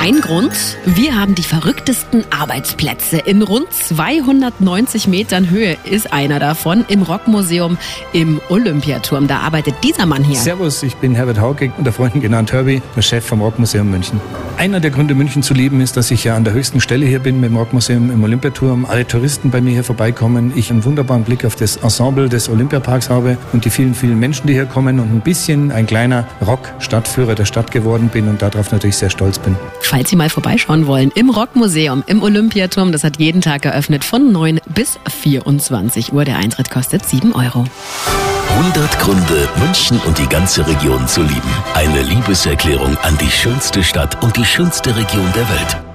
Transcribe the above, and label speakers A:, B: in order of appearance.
A: Ein Grund, wir haben die verrücktesten Arbeitsplätze. In rund 290 Metern Höhe ist einer davon im Rockmuseum im Olympiaturm. Da arbeitet dieser Mann hier.
B: Servus, ich bin Herbert Hauke, unter Freunden genannt Herbie, der Chef vom Rockmuseum München. Einer der Gründe, München zu lieben, ist, dass ich ja an der höchsten Stelle hier bin mit dem Rockmuseum im Olympiaturm. Alle Touristen bei mir hier vorbeikommen. Ich einen wunderbaren Blick auf das Ensemble des Olympiaparks habe und die vielen, vielen Menschen, die hier kommen und ein bisschen ein kleiner Rock-Stadtführer der Stadt geworden bin und darauf natürlich sehr stolz bin.
A: Falls Sie mal vorbeischauen wollen, im Rockmuseum im Olympiaturm, das hat jeden Tag geöffnet von 9 bis 24 Uhr. Der Eintritt kostet 7 Euro.
C: 100 Gründe, München und die ganze Region zu lieben. Eine Liebeserklärung an die schönste Stadt und die schönste Region der Welt.